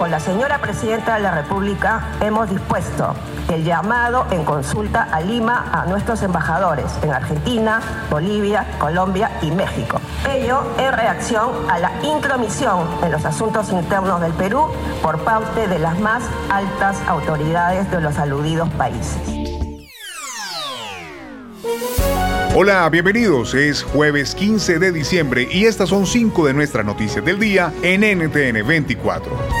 Con la señora Presidenta de la República hemos dispuesto el llamado en consulta a Lima a nuestros embajadores en Argentina, Bolivia, Colombia y México. Ello en reacción a la intromisión en los asuntos internos del Perú por parte de las más altas autoridades de los aludidos países. Hola, bienvenidos. Es jueves 15 de diciembre y estas son cinco de nuestras noticias del día en NTN 24.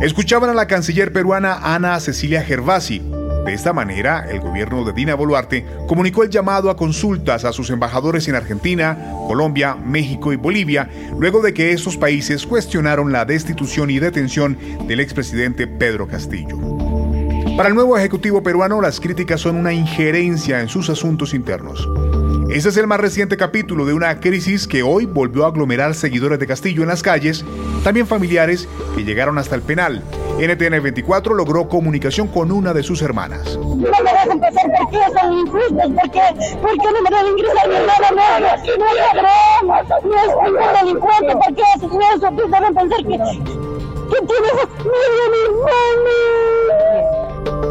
Escuchaban a la canciller peruana Ana Cecilia Gervasi. De esta manera, el gobierno de Dina Boluarte comunicó el llamado a consultas a sus embajadores en Argentina, Colombia, México y Bolivia, luego de que estos países cuestionaron la destitución y detención del expresidente Pedro Castillo. Para el nuevo Ejecutivo peruano, las críticas son una injerencia en sus asuntos internos. Este es el más reciente capítulo de una crisis que hoy volvió a aglomerar seguidores de Castillo en las calles, también familiares que llegaron hasta el penal. NTN 24 logró comunicación con una de sus hermanas. No me dejan pasar porque son injustos, porque, porque no me deben ingresar mi hermana no, no es ladrón, no es ningún delincuente, porque hacen eso, tú deben pensar que, que tienes mi hermano.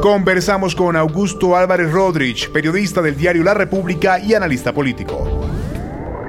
Conversamos con Augusto Álvarez Rodríguez, periodista del diario La República y analista político.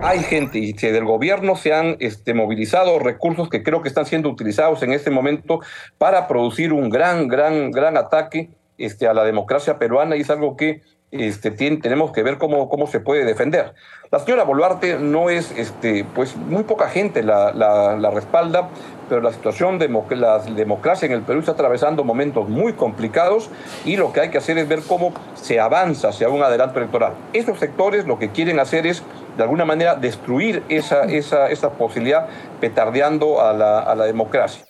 Hay gente y que del gobierno se han este, movilizado recursos que creo que están siendo utilizados en este momento para producir un gran, gran, gran ataque este, a la democracia peruana y es algo que este, tenemos que ver cómo, cómo se puede defender. La señora Boluarte no es, este, pues muy poca gente la, respalda, pero la situación de la democracia en el Perú está atravesando momentos muy complicados y lo que hay que hacer es ver cómo se avanza hacia un adelanto electoral. Esos sectores lo que quieren hacer es, de alguna manera, destruir esa, esa, esa posibilidad petardeando a la democracia.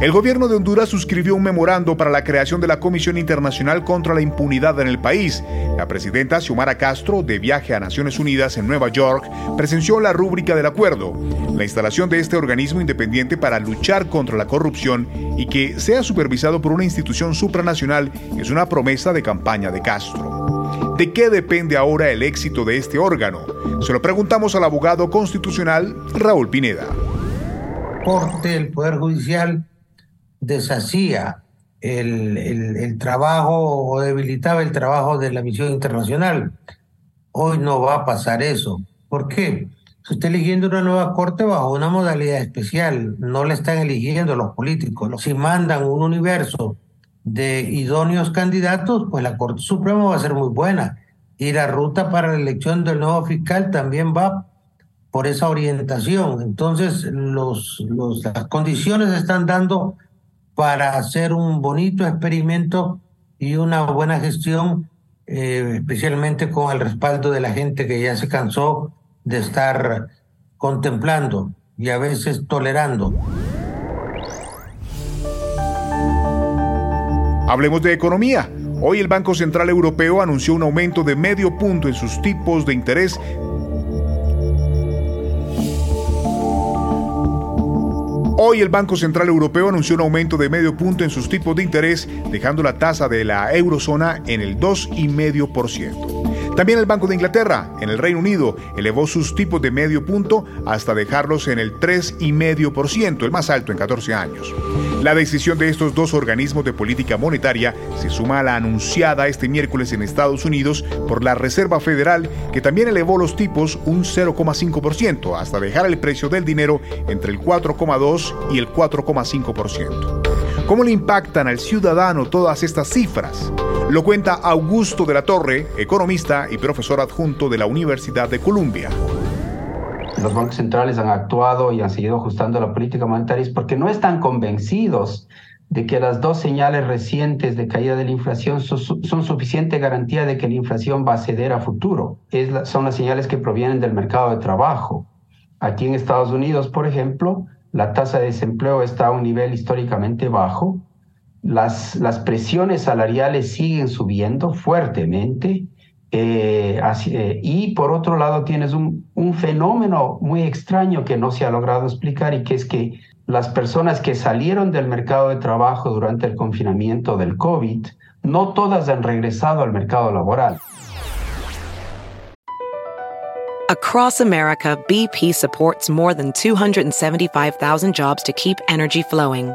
El gobierno de Honduras suscribió un memorando para la creación de la Comisión Internacional contra la Impunidad en el país. La presidenta Xiomara Castro, de viaje a Naciones Unidas en Nueva York, presenció la rúbrica del acuerdo. La instalación de este organismo independiente para luchar contra la corrupción y que sea supervisado por una institución supranacional es una promesa de campaña de Castro. ¿De qué depende ahora el éxito de este órgano? Se lo preguntamos al abogado constitucional Raúl Pineda. Corte, el Poder Judicial deshacía el, trabajo o debilitaba el trabajo de la misión internacional. Hoy no va a pasar eso. ¿Por qué? Se está eligiendo una nueva corte bajo una modalidad especial. No la están eligiendo los políticos. Si mandan un universo de idóneos candidatos, pues la Corte Suprema va a ser muy buena. Y la ruta para la elección del nuevo fiscal también va por esa orientación. Entonces, los, los, las condiciones están dando para hacer un bonito experimento y una buena gestión, eh, especialmente con el respaldo de la gente que ya se cansó de estar contemplando y a veces tolerando. Hablemos de economía. Hoy el Banco Central Europeo anunció un aumento de medio punto en sus tipos de interés Hoy el Banco Central Europeo anunció un aumento de medio punto en sus tipos de interés, dejando la tasa de la eurozona en el 2,5%. También el Banco de Inglaterra, en el Reino Unido, elevó sus tipos de medio punto hasta dejarlos en el 3,5%, el más alto en 14 años. La decisión de estos dos organismos de política monetaria se suma a la anunciada este miércoles en Estados Unidos por la Reserva Federal, que también elevó los tipos un 0,5% hasta dejar el precio del dinero entre el 4,2 y el 4,5%. ¿Cómo le impactan al ciudadano todas estas cifras? Lo cuenta Augusto de la Torre, economista y profesor adjunto de la Universidad de Columbia los bancos centrales han actuado y han seguido ajustando la política monetaria porque no están convencidos de que las dos señales recientes de caída de la inflación son, suficiente garantía de que la inflación va a ceder a futuro. Son las señales que provienen del mercado de trabajo. Aquí en Estados Unidos, por ejemplo, la tasa de desempleo está a un nivel históricamente bajo, las, las presiones salariales siguen subiendo fuertemente eh, eh, y por otro lado tienes un, un fenómeno muy extraño que no se ha logrado explicar y que es que las personas que salieron del mercado de trabajo durante el confinamiento del COVID, no todas han regresado al mercado laboral. Across America, BP supports more than 275,000 jobs to keep energy flowing.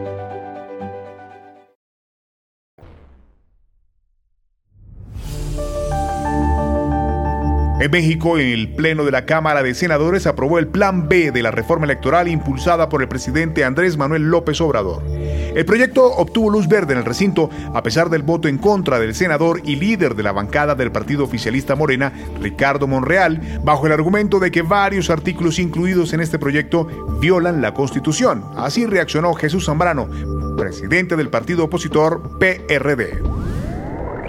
En México, el Pleno de la Cámara de Senadores aprobó el Plan B de la reforma electoral impulsada por el presidente Andrés Manuel López Obrador. El proyecto obtuvo luz verde en el recinto a pesar del voto en contra del senador y líder de la bancada del partido oficialista Morena, Ricardo Monreal, bajo el argumento de que varios artículos incluidos en este proyecto violan la Constitución. Así reaccionó Jesús Zambrano, presidente del partido opositor PRD.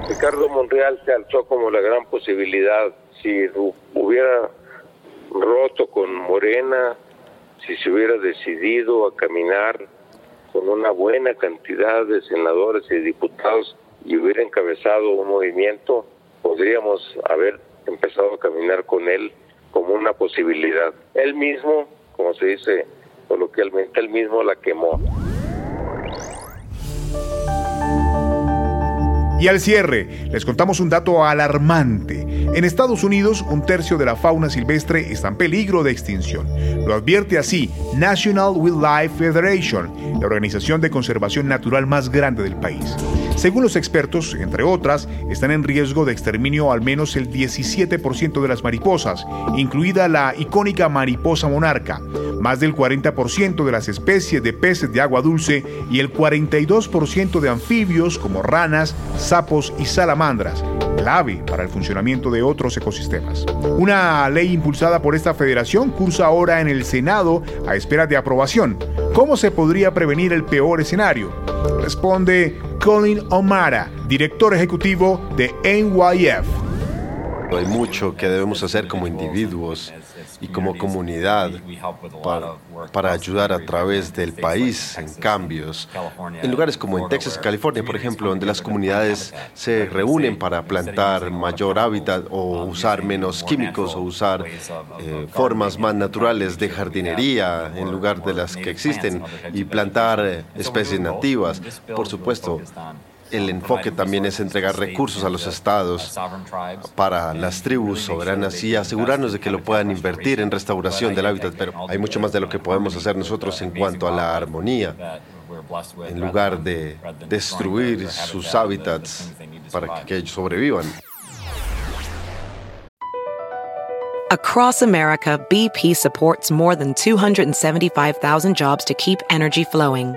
Ricardo Monreal se alzó como la gran posibilidad si hubiera roto con Morena, si se hubiera decidido a caminar con una buena cantidad de senadores y diputados y hubiera encabezado un movimiento, podríamos haber empezado a caminar con él como una posibilidad. Él mismo, como se dice coloquialmente, él mismo la quemó. Y al cierre, les contamos un dato alarmante. En Estados Unidos, un tercio de la fauna silvestre está en peligro de extinción. Lo advierte así National Wildlife Federation, la organización de conservación natural más grande del país. Según los expertos, entre otras, están en riesgo de exterminio al menos el 17% de las mariposas, incluida la icónica mariposa monarca, más del 40% de las especies de peces de agua dulce y el 42% de anfibios como ranas, sapos y salamandras, clave para el funcionamiento de otros ecosistemas. Una ley impulsada por esta federación cursa ahora en el Senado a espera de aprobación. ¿Cómo se podría prevenir el peor escenario? Responde Colin O'Mara, director ejecutivo de NYF. Hay mucho que debemos hacer como individuos y como comunidad para, para, ayudar a través del país en cambios. En lugares como en Texas y California, por ejemplo, donde las comunidades se reúnen para plantar mayor hábitat o usar menos químicos o usar eh, formas más naturales de jardinería en lugar de las que existen y plantar eh, especies nativas. Por supuesto, el enfoque también es entregar recursos a los estados para las tribus soberanas y asegurarnos de que lo puedan invertir en restauración del hábitat, pero hay mucho más de lo que podemos hacer nosotros en cuanto a la armonía, en lugar de destruir sus hábitats para que ellos sobrevivan. Across America, BP supports more than 275,000 jobs to keep energy flowing.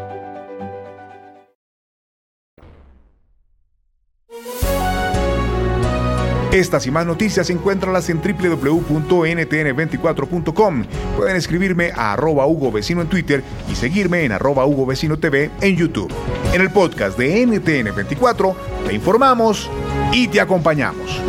Estas y más noticias encuéntralas en www.ntn24.com. Pueden escribirme a arroba Hugo Vecino en Twitter y seguirme en arroba Hugo Vecino TV en YouTube. En el podcast de NTN24 te informamos y te acompañamos.